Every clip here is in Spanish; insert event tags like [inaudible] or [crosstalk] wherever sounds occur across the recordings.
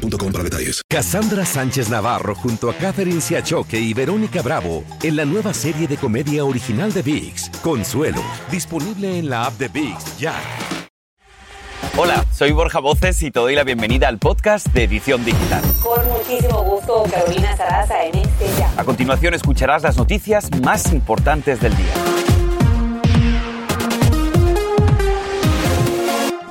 para detalles. Cassandra Sánchez Navarro junto a Catherine Siachoque y Verónica Bravo en la nueva serie de comedia original de VIX, Consuelo, disponible en la app de VIX ya. Hola, soy Borja Voces y te doy la bienvenida al podcast de Edición Digital. Con muchísimo gusto, Carolina Sarasa en este ya. A continuación escucharás las noticias más importantes del día.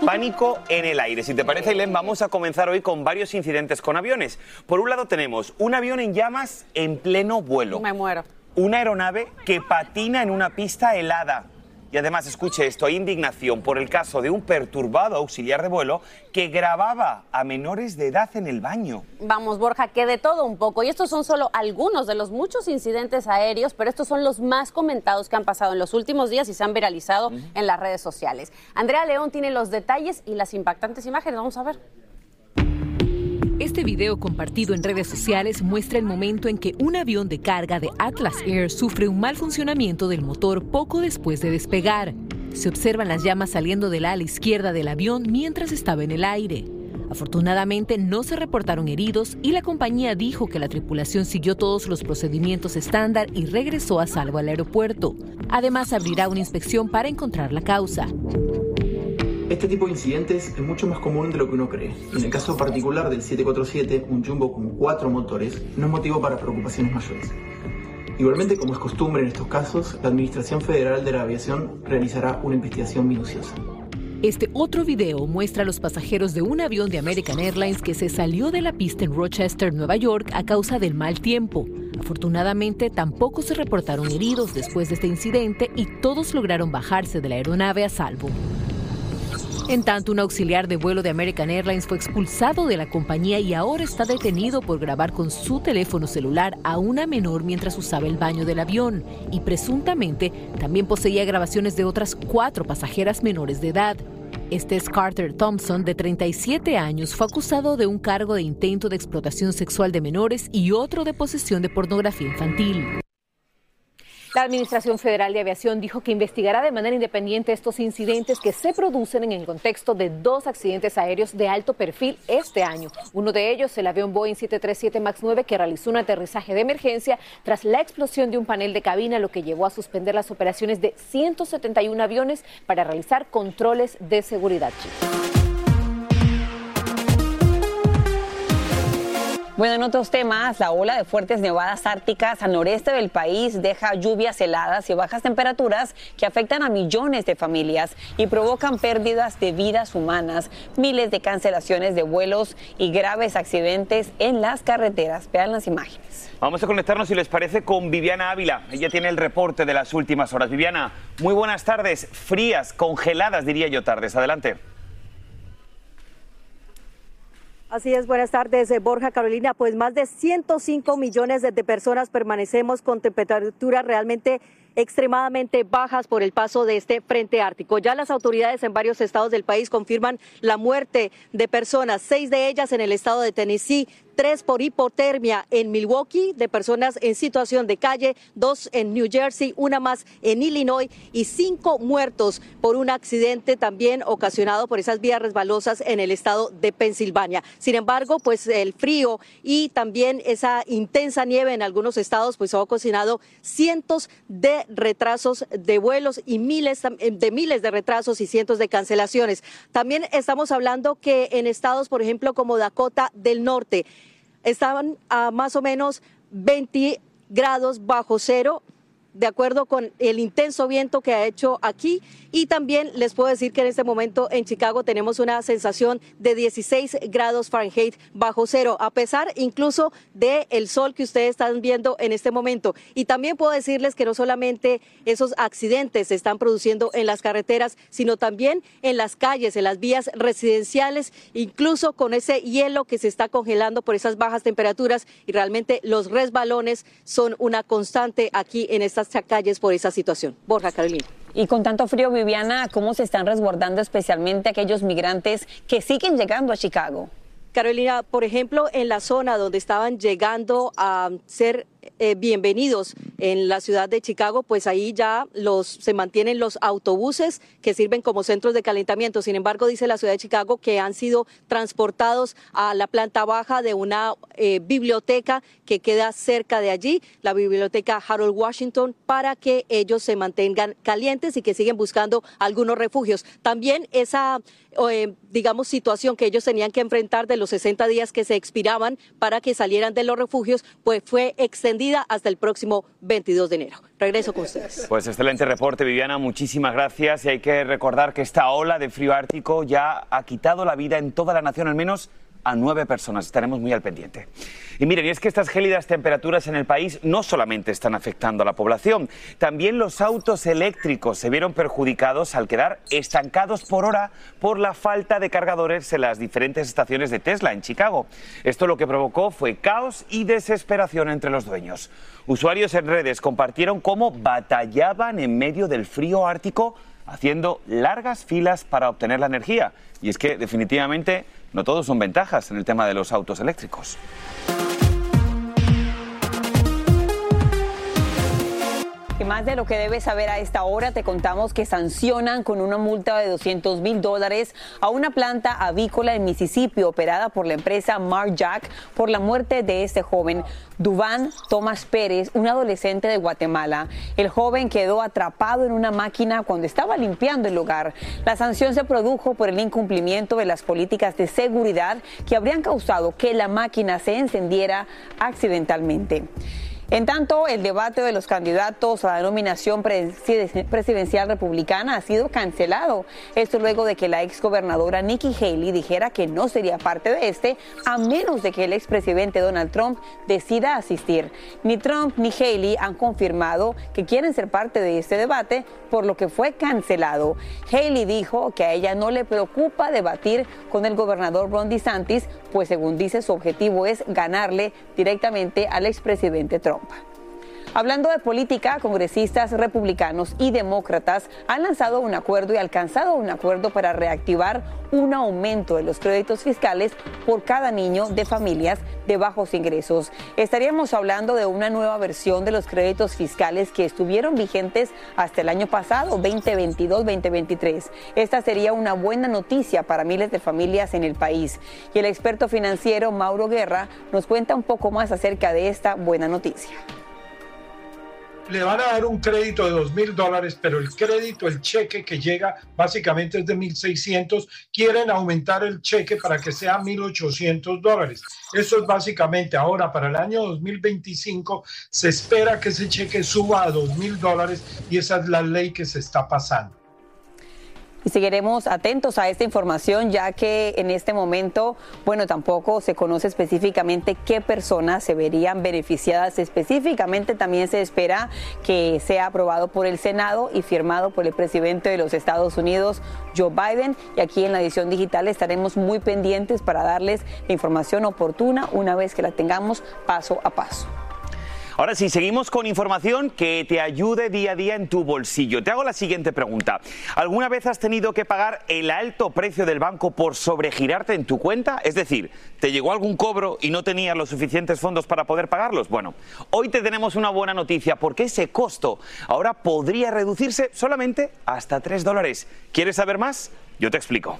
Pánico en el aire. Si te parece, Ailén, vamos a comenzar hoy con varios incidentes con aviones. Por un lado tenemos un avión en llamas en pleno vuelo. Me muero. Una aeronave que patina en una pista helada. Y además, escuche esto, hay indignación por el caso de un perturbado auxiliar de vuelo que grababa a menores de edad en el baño. Vamos, Borja, que de todo un poco. Y estos son solo algunos de los muchos incidentes aéreos, pero estos son los más comentados que han pasado en los últimos días y se han viralizado en las redes sociales. Andrea León tiene los detalles y las impactantes imágenes. Vamos a ver. Este video compartido en redes sociales muestra el momento en que un avión de carga de Atlas Air sufre un mal funcionamiento del motor poco después de despegar. Se observan las llamas saliendo del ala izquierda del avión mientras estaba en el aire. Afortunadamente no se reportaron heridos y la compañía dijo que la tripulación siguió todos los procedimientos estándar y regresó a salvo al aeropuerto. Además abrirá una inspección para encontrar la causa. Este tipo de incidentes es mucho más común de lo que uno cree. En el caso particular del 747, un jumbo con cuatro motores, no es motivo para preocupaciones mayores. Igualmente, como es costumbre en estos casos, la Administración Federal de la Aviación realizará una investigación minuciosa. Este otro video muestra a los pasajeros de un avión de American Airlines que se salió de la pista en Rochester, Nueva York, a causa del mal tiempo. Afortunadamente, tampoco se reportaron heridos después de este incidente y todos lograron bajarse de la aeronave a salvo. En tanto, un auxiliar de vuelo de American Airlines fue expulsado de la compañía y ahora está detenido por grabar con su teléfono celular a una menor mientras usaba el baño del avión y presuntamente también poseía grabaciones de otras cuatro pasajeras menores de edad. Este es Carter Thompson, de 37 años, fue acusado de un cargo de intento de explotación sexual de menores y otro de posesión de pornografía infantil. La Administración Federal de Aviación dijo que investigará de manera independiente estos incidentes que se producen en el contexto de dos accidentes aéreos de alto perfil este año. Uno de ellos, el avión Boeing 737 MAX 9, que realizó un aterrizaje de emergencia tras la explosión de un panel de cabina, lo que llevó a suspender las operaciones de 171 aviones para realizar controles de seguridad. Bueno, en otros temas, la ola de fuertes nevadas árticas al noreste del país deja lluvias heladas y bajas temperaturas que afectan a millones de familias y provocan pérdidas de vidas humanas, miles de cancelaciones de vuelos y graves accidentes en las carreteras. Vean las imágenes. Vamos a conectarnos, si les parece, con Viviana Ávila. Ella tiene el reporte de las últimas horas. Viviana, muy buenas tardes. Frías, congeladas, diría yo, tardes. Adelante. Así es, buenas tardes, eh, Borja Carolina. Pues más de 105 millones de, de personas permanecemos con temperaturas realmente extremadamente bajas por el paso de este frente ártico. Ya las autoridades en varios estados del país confirman la muerte de personas, seis de ellas en el estado de Tennessee, tres por hipotermia en Milwaukee, de personas en situación de calle, dos en New Jersey, una más en Illinois y cinco muertos por un accidente también ocasionado por esas vías resbalosas en el estado de Pensilvania. Sin embargo, pues el frío y también esa intensa nieve en algunos estados, pues ha ocasionado cientos de retrasos de vuelos y miles de miles de retrasos y cientos de cancelaciones. También estamos hablando que en estados, por ejemplo, como Dakota del Norte, estaban a más o menos 20 grados bajo cero de acuerdo con el intenso viento que ha hecho aquí. Y también les puedo decir que en este momento en Chicago tenemos una sensación de 16 grados Fahrenheit bajo cero, a pesar incluso del el sol que ustedes están viendo en este momento. Y también puedo decirles que no solamente esos accidentes se están produciendo en las carreteras, sino también en las calles, en las vías residenciales, incluso con ese hielo que se está congelando por esas bajas temperaturas y realmente los resbalones son una constante aquí en estas calles por esa situación. Borja Carolina. Y con tanto frío, Viviana, ¿cómo se están resguardando especialmente aquellos migrantes que siguen llegando a Chicago? Carolina, por ejemplo, en la zona donde estaban llegando a ser eh, bienvenidos en la ciudad de Chicago, pues ahí ya los se mantienen los autobuses que sirven como centros de calentamiento. Sin embargo, dice la ciudad de Chicago que han sido transportados a la planta baja de una eh, biblioteca que queda cerca de allí, la biblioteca Harold Washington, para que ellos se mantengan calientes y que siguen buscando algunos refugios. También esa eh, digamos, situación que ellos tenían que enfrentar de los 60 días que se expiraban para que salieran de los refugios, pues fue extendida hasta el próximo 22 de enero. Regreso con ustedes. Pues excelente reporte, Viviana. Muchísimas gracias. Y hay que recordar que esta ola de frío ártico ya ha quitado la vida en toda la nación, al menos a nueve personas. Estaremos muy al pendiente. Y miren, y es que estas gélidas temperaturas en el país no solamente están afectando a la población, también los autos eléctricos se vieron perjudicados al quedar estancados por hora por la falta de cargadores en las diferentes estaciones de Tesla en Chicago. Esto lo que provocó fue caos y desesperación entre los dueños. Usuarios en redes compartieron cómo batallaban en medio del frío ártico haciendo largas filas para obtener la energía. Y es que definitivamente no todos son ventajas en el tema de los autos eléctricos. Más de lo que debes saber a esta hora, te contamos que sancionan con una multa de 200 mil dólares a una planta avícola en Mississippi operada por la empresa Mark Jack por la muerte de este joven, Duván Tomás Pérez, un adolescente de Guatemala. El joven quedó atrapado en una máquina cuando estaba limpiando el lugar. La sanción se produjo por el incumplimiento de las políticas de seguridad que habrían causado que la máquina se encendiera accidentalmente. En tanto, el debate de los candidatos a la nominación presidencial republicana ha sido cancelado. Esto luego de que la exgobernadora Nikki Haley dijera que no sería parte de este a menos de que el expresidente Donald Trump decida asistir. Ni Trump ni Haley han confirmado que quieren ser parte de este debate, por lo que fue cancelado. Haley dijo que a ella no le preocupa debatir con el gobernador Ron DeSantis, pues según dice su objetivo es ganarle directamente al expresidente Trump. help. Hablando de política, congresistas republicanos y demócratas han lanzado un acuerdo y alcanzado un acuerdo para reactivar un aumento de los créditos fiscales por cada niño de familias de bajos ingresos. Estaríamos hablando de una nueva versión de los créditos fiscales que estuvieron vigentes hasta el año pasado, 2022-2023. Esta sería una buena noticia para miles de familias en el país. Y el experto financiero Mauro Guerra nos cuenta un poco más acerca de esta buena noticia le van a dar un crédito de dos mil dólares, pero el crédito, el cheque que llega básicamente es de 1.600. Quieren aumentar el cheque para que sea 1.800 dólares. Eso es básicamente ahora para el año 2025 se espera que ese cheque suba a dos mil dólares y esa es la ley que se está pasando. Y seguiremos atentos a esta información ya que en este momento, bueno, tampoco se conoce específicamente qué personas se verían beneficiadas. Específicamente también se espera que sea aprobado por el Senado y firmado por el presidente de los Estados Unidos, Joe Biden. Y aquí en la edición digital estaremos muy pendientes para darles la información oportuna una vez que la tengamos paso a paso. Ahora sí, seguimos con información que te ayude día a día en tu bolsillo. Te hago la siguiente pregunta. ¿Alguna vez has tenido que pagar el alto precio del banco por sobregirarte en tu cuenta? Es decir, ¿te llegó algún cobro y no tenías los suficientes fondos para poder pagarlos? Bueno, hoy te tenemos una buena noticia porque ese costo ahora podría reducirse solamente hasta 3 dólares. ¿Quieres saber más? Yo te explico.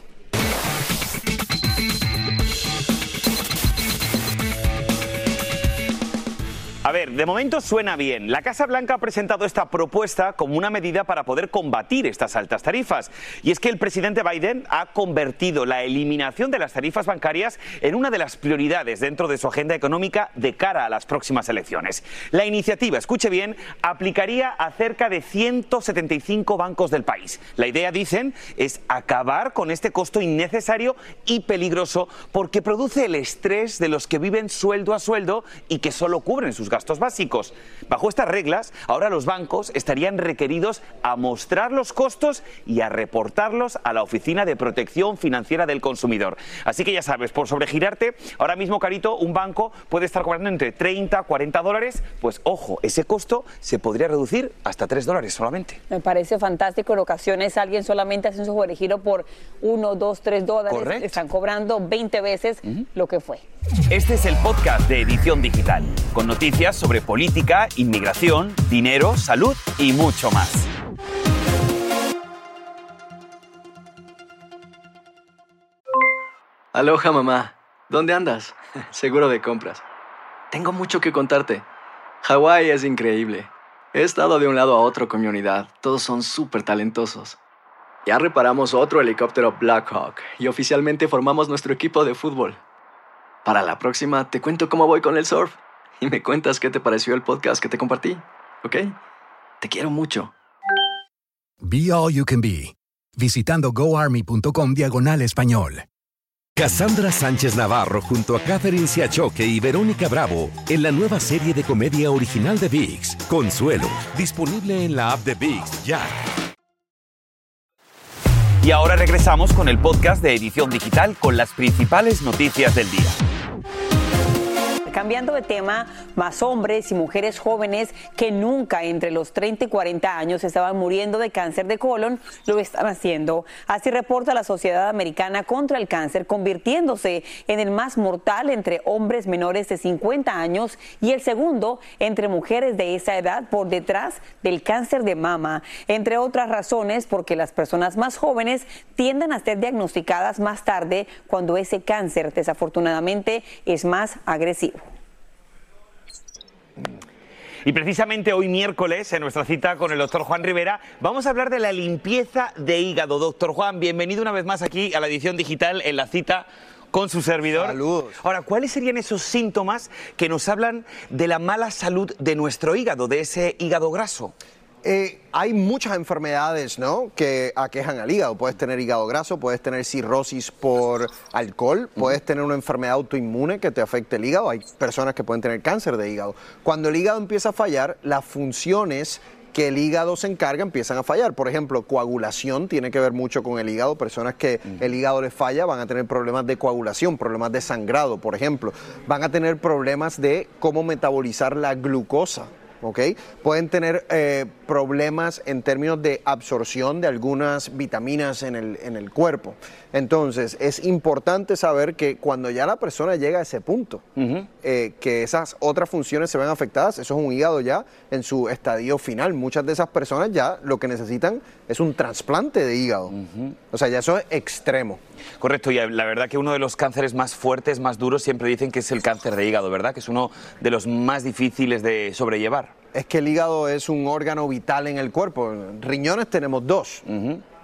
A ver, de momento suena bien. La Casa Blanca ha presentado esta propuesta como una medida para poder combatir estas altas tarifas. Y es que el presidente Biden ha convertido la eliminación de las tarifas bancarias en una de las prioridades dentro de su agenda económica de cara a las próximas elecciones. La iniciativa, escuche bien, aplicaría a cerca de 175 bancos del país. La idea, dicen, es acabar con este costo innecesario y peligroso porque produce el estrés de los que viven sueldo a sueldo y que solo cubren sus gastos básicos. Bajo estas reglas, ahora los bancos estarían requeridos a mostrar los costos y a reportarlos a la Oficina de Protección Financiera del Consumidor. Así que ya sabes, por sobregirarte, ahora mismo, Carito, un banco puede estar cobrando entre 30 40 dólares, pues ojo, ese costo se podría reducir hasta 3 dólares solamente. Me parece fantástico. En ocasiones alguien solamente hace un sobregiro por 1, 2, 3 dólares. Correcto. Están cobrando 20 veces lo que fue. Este es el podcast de Edición Digital, con noticias sobre política, inmigración, dinero, salud y mucho más. Aloha mamá, ¿dónde andas? [laughs] Seguro de compras. Tengo mucho que contarte. Hawái es increíble. He estado de un lado a otro con mi unidad. Todos son súper talentosos. Ya reparamos otro helicóptero Blackhawk y oficialmente formamos nuestro equipo de fútbol. Para la próxima te cuento cómo voy con el surf y me cuentas qué te pareció el podcast que te compartí, ¿ok? Te quiero mucho. Be All You Can Be, visitando goarmy.com diagonal español. Cassandra Sánchez Navarro junto a Catherine Siachoque y Verónica Bravo en la nueva serie de comedia original de VIX, Consuelo, disponible en la app de VIX ya. Y ahora regresamos con el podcast de Edición Digital con las principales noticias del día. Cambiando de tema, más hombres y mujeres jóvenes que nunca entre los 30 y 40 años estaban muriendo de cáncer de colon lo están haciendo. Así reporta la Sociedad Americana contra el Cáncer, convirtiéndose en el más mortal entre hombres menores de 50 años y el segundo entre mujeres de esa edad por detrás del cáncer de mama. Entre otras razones, porque las personas más jóvenes tienden a ser diagnosticadas más tarde cuando ese cáncer desafortunadamente es más agresivo. Y precisamente hoy miércoles, en nuestra cita con el doctor Juan Rivera, vamos a hablar de la limpieza de hígado. Doctor Juan, bienvenido una vez más aquí a la edición digital en la cita con su servidor. Saludos. Ahora, ¿cuáles serían esos síntomas que nos hablan de la mala salud de nuestro hígado, de ese hígado graso? Eh, hay muchas enfermedades ¿no? que aquejan al hígado. Puedes tener hígado graso, puedes tener cirrosis por alcohol, puedes tener una enfermedad autoinmune que te afecte el hígado. Hay personas que pueden tener cáncer de hígado. Cuando el hígado empieza a fallar, las funciones que el hígado se encarga empiezan a fallar. Por ejemplo, coagulación tiene que ver mucho con el hígado. Personas que el hígado les falla van a tener problemas de coagulación, problemas de sangrado, por ejemplo. Van a tener problemas de cómo metabolizar la glucosa. ¿ok? Pueden tener eh, problemas en términos de absorción de algunas vitaminas en el, en el cuerpo. Entonces, es importante saber que cuando ya la persona llega a ese punto, eh, que esas otras funciones se ven afectadas, eso es un hígado ya en su estadio final. Muchas de esas personas ya lo que necesitan es un trasplante de hígado. O sea, ya eso es extremo. Correcto, y la verdad que uno de los cánceres más fuertes, más duros, siempre dicen que es el cáncer de hígado, ¿verdad? Que es uno de los más difíciles de sobrellevar. Es que el hígado es un órgano vital en el cuerpo. Riñones tenemos dos.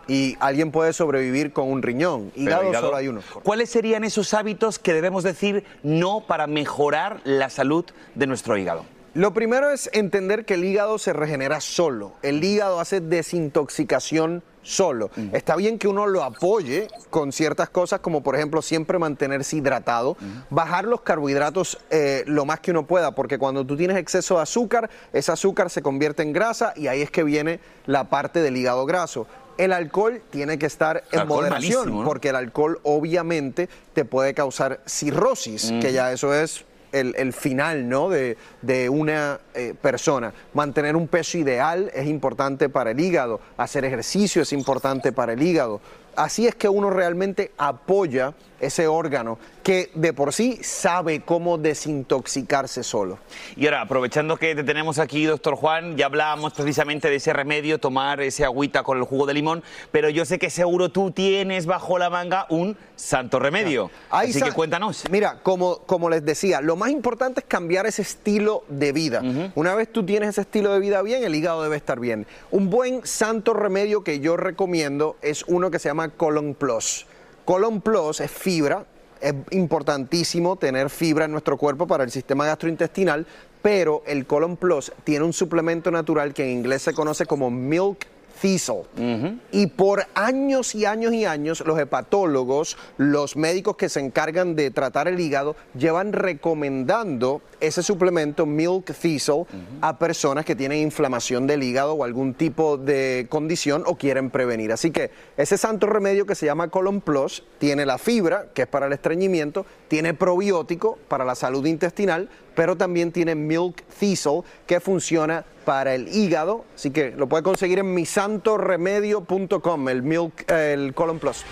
Y alguien puede sobrevivir con un riñón. Hígado, hígado, solo hay uno. ¿Cuáles serían esos hábitos que debemos decir no para mejorar la salud de nuestro hígado? Lo primero es entender que el hígado se regenera solo. El hígado hace desintoxicación solo. Está bien que uno lo apoye con ciertas cosas, como por ejemplo siempre mantenerse hidratado, bajar los carbohidratos eh, lo más que uno pueda, porque cuando tú tienes exceso de azúcar, ese azúcar se convierte en grasa y ahí es que viene la parte del hígado graso. El alcohol tiene que estar en moderación, porque el alcohol obviamente te puede causar cirrosis, que ya eso es el, final ¿no? de, de una eh, persona. Mantener un peso ideal es importante para el hígado, hacer ejercicio es importante para el hígado. Así es que uno realmente apoya ese órgano que de por sí sabe cómo desintoxicarse solo. Y ahora, aprovechando que te tenemos aquí, doctor Juan, ya hablábamos precisamente de ese remedio, tomar ese agüita con el jugo de limón, pero yo sé que seguro tú tienes bajo la manga un santo remedio. Ahí Así que cuéntanos. Mira, como, como les decía, lo más importante es cambiar ese estilo de vida. Una vez tú tienes ese estilo de vida bien, el hígado debe estar bien. Un buen santo remedio que yo recomiendo es uno que se llama Colon Plus. Colon Plus es fibra, es importantísimo tener fibra en nuestro cuerpo para el sistema gastrointestinal, pero el Colon Plus tiene un suplemento natural que en inglés se conoce como Milk Thistle. Y por años y años y años, los hepatólogos, los médicos que se encargan de tratar el hígado, llevan recomendando ese suplemento Milk Thistle a personas que tienen inflamación del hígado o algún tipo de condición o quieren prevenir. Así que ese santo remedio que se llama Colon Plus tiene la fibra, que es para el estreñimiento, tiene probiótico para la salud intestinal, pero también tiene Milk Thistle que funciona para el hígado, así que lo puede conseguir en misantoremedio.com, el Milk, el Colon Plus.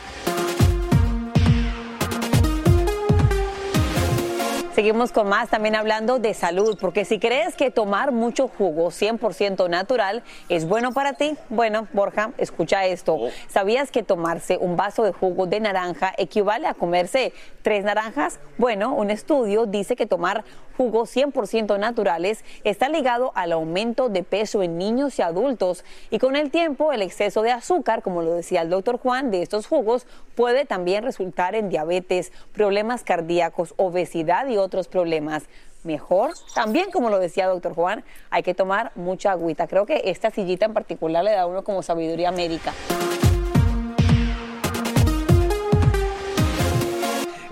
Seguimos con más también hablando de salud, porque si crees que tomar mucho jugo 100% natural es bueno para ti, bueno, Borja, escucha esto. ¿Sabías que tomarse un vaso de jugo de naranja equivale a comerse tres naranjas? Bueno, un estudio dice que tomar jugos 100% naturales está ligado al aumento de peso en niños y adultos y con el tiempo el exceso de azúcar, como lo decía el doctor Juan, de estos jugos puede también resultar en diabetes, problemas cardíacos, obesidad y otros problemas. Mejor, también como lo decía doctor Juan, hay que tomar mucha agüita. Creo que esta sillita en particular le da a uno como sabiduría médica.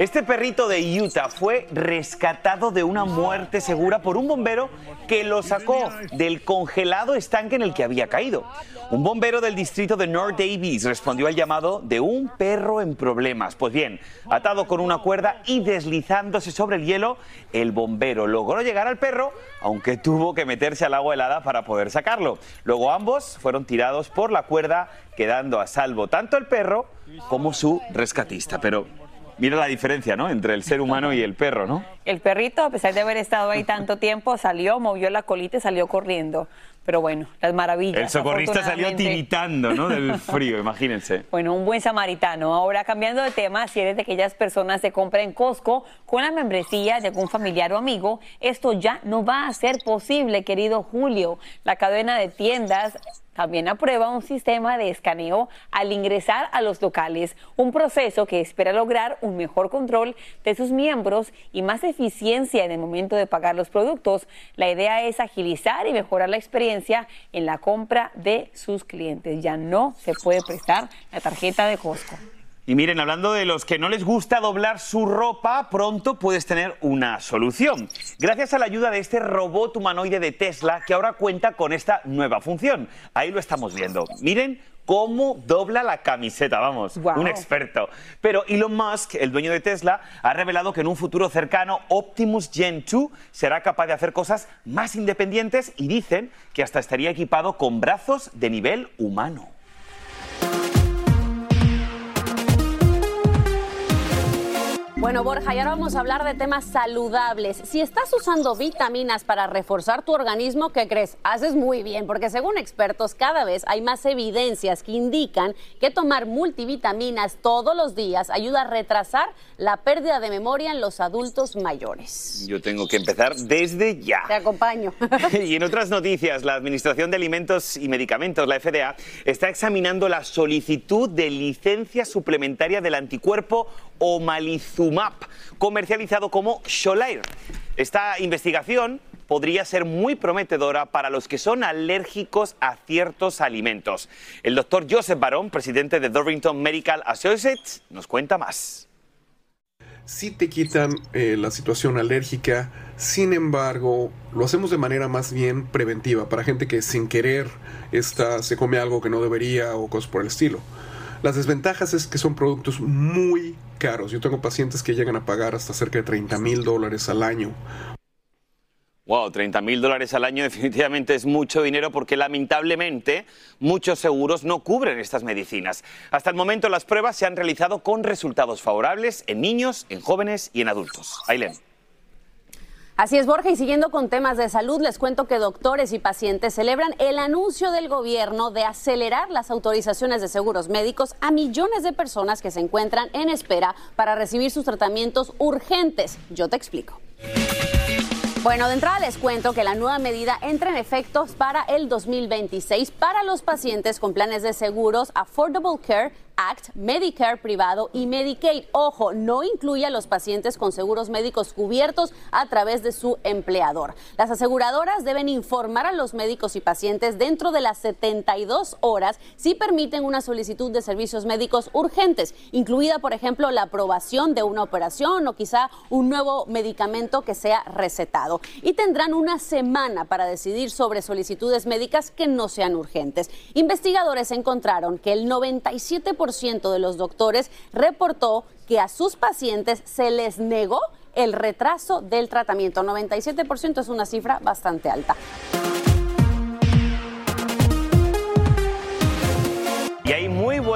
Este perrito de Utah fue rescatado de una muerte segura por un bombero que lo sacó del congelado estanque en el que había caído. Un bombero del distrito de North Davies respondió al llamado de un perro en problemas. Pues bien, atado con una cuerda y deslizándose sobre el hielo, el bombero logró llegar al perro, aunque tuvo que meterse al agua helada para poder sacarlo. Luego ambos fueron tirados por la cuerda, quedando a salvo tanto el perro como su rescatista. Pero Mira la diferencia, ¿no? Entre el ser [laughs] humano y el perro, ¿no? El perrito, a pesar de haber estado ahí tanto tiempo, salió, movió la colita y salió corriendo. Pero bueno, las maravillas. El socorrista salió tiritando, ¿no? Del [laughs] frío, imagínense. Bueno, un buen samaritano. Ahora, cambiando de tema, si eres de aquellas personas que compran en Costco con la membresía de algún familiar o amigo, esto ya no va a ser posible, querido Julio. La cadena de tiendas también aprueba un sistema de escaneo al ingresar a los locales, un proceso que espera lograr un mejor control de sus miembros y más eficiencia en el momento de pagar los productos. La idea es agilizar y mejorar la experiencia en la compra de sus clientes. Ya no se puede prestar la tarjeta de Costco. Y miren, hablando de los que no les gusta doblar su ropa, pronto puedes tener una solución. Gracias a la ayuda de este robot humanoide de Tesla que ahora cuenta con esta nueva función. Ahí lo estamos viendo. Miren cómo dobla la camiseta, vamos, un experto. Pero Elon Musk, el dueño de Tesla, ha revelado que en un futuro cercano Optimus Gen 2 será capaz de hacer cosas más independientes y dicen que hasta estaría equipado con brazos de nivel humano. Bueno, Borja, y ahora vamos a hablar de temas saludables. Si estás usando vitaminas para reforzar tu organismo, ¿qué crees? Haces muy bien, porque según expertos, cada vez hay más evidencias que indican que tomar multivitaminas todos los días ayuda a retrasar la pérdida de memoria en los adultos mayores. Yo tengo que empezar desde ya. Te acompaño. [laughs] y en otras noticias, la Administración de Alimentos y Medicamentos, la FDA, está examinando la solicitud de licencia suplementaria del anticuerpo Omalizumab, comercializado como Xolair. Esta investigación podría ser muy prometedora para los que son alérgicos a ciertos alimentos. El doctor Joseph Barón, presidente de Dorrington Medical Associates, nos cuenta más. sí te quitan eh, la situación alérgica, sin embargo, lo hacemos de manera más bien preventiva para gente que sin querer está, se come algo que no debería o cosas por el estilo. Las desventajas es que son productos muy caros. Yo tengo pacientes que llegan a pagar hasta cerca de 30 mil dólares al año Wow, 30 mil dólares al año [laughs] definitivamente es mucho dinero porque lamentablemente muchos seguros no cubren estas medicinas. Hasta el momento las pruebas se han realizado con resultados favorables en niños, en jóvenes y en adultos. Ailén. Así es, Borja, y siguiendo con temas de salud, les cuento que doctores y pacientes celebran el anuncio del gobierno de acelerar las autorizaciones de seguros médicos a millones de personas que se encuentran en espera para recibir sus tratamientos urgentes. Yo te explico. Bueno, de entrada les cuento que la nueva medida entra en efecto para el 2026 para los pacientes con planes de seguros Affordable Care Act, Medicare privado y Medicaid. Ojo, no incluye a los pacientes con seguros médicos cubiertos a través de su empleador. Las aseguradoras deben informar a los médicos y pacientes dentro de las 72 horas si permiten una solicitud de servicios médicos urgentes, incluida, por ejemplo, la aprobación de una operación o quizá un nuevo medicamento que sea recetado. Y tendrán una semana para decidir sobre solicitudes médicas que no sean urgentes. Investigadores encontraron que el 97% de los doctores reportó que a sus pacientes se les negó el retraso del tratamiento. 97% es una cifra bastante alta.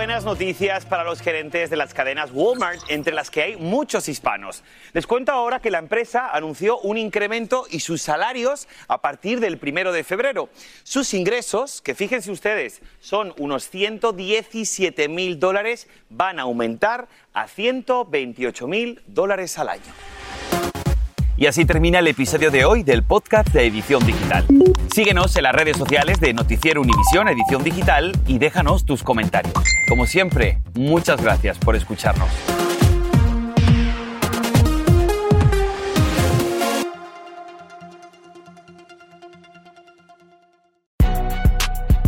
Buenas noticias para los gerentes de las cadenas Walmart, entre las que hay muchos hispanos. Les cuento ahora que la empresa anunció un incremento y sus salarios a partir del primero de febrero. Sus ingresos, que fíjense ustedes, son unos 117 mil dólares, van a aumentar a 128 mil dólares al año. Y así termina el episodio de hoy del podcast de Edición Digital. Síguenos en las redes sociales de Noticiero Univisión Edición Digital y déjanos tus comentarios. Como siempre, muchas gracias por escucharnos.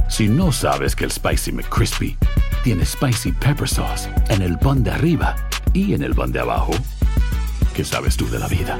Si no sabes que el Spicy McCrispy tiene Spicy Pepper Sauce en el pan de arriba y en el pan de abajo, ¿qué sabes tú de la vida?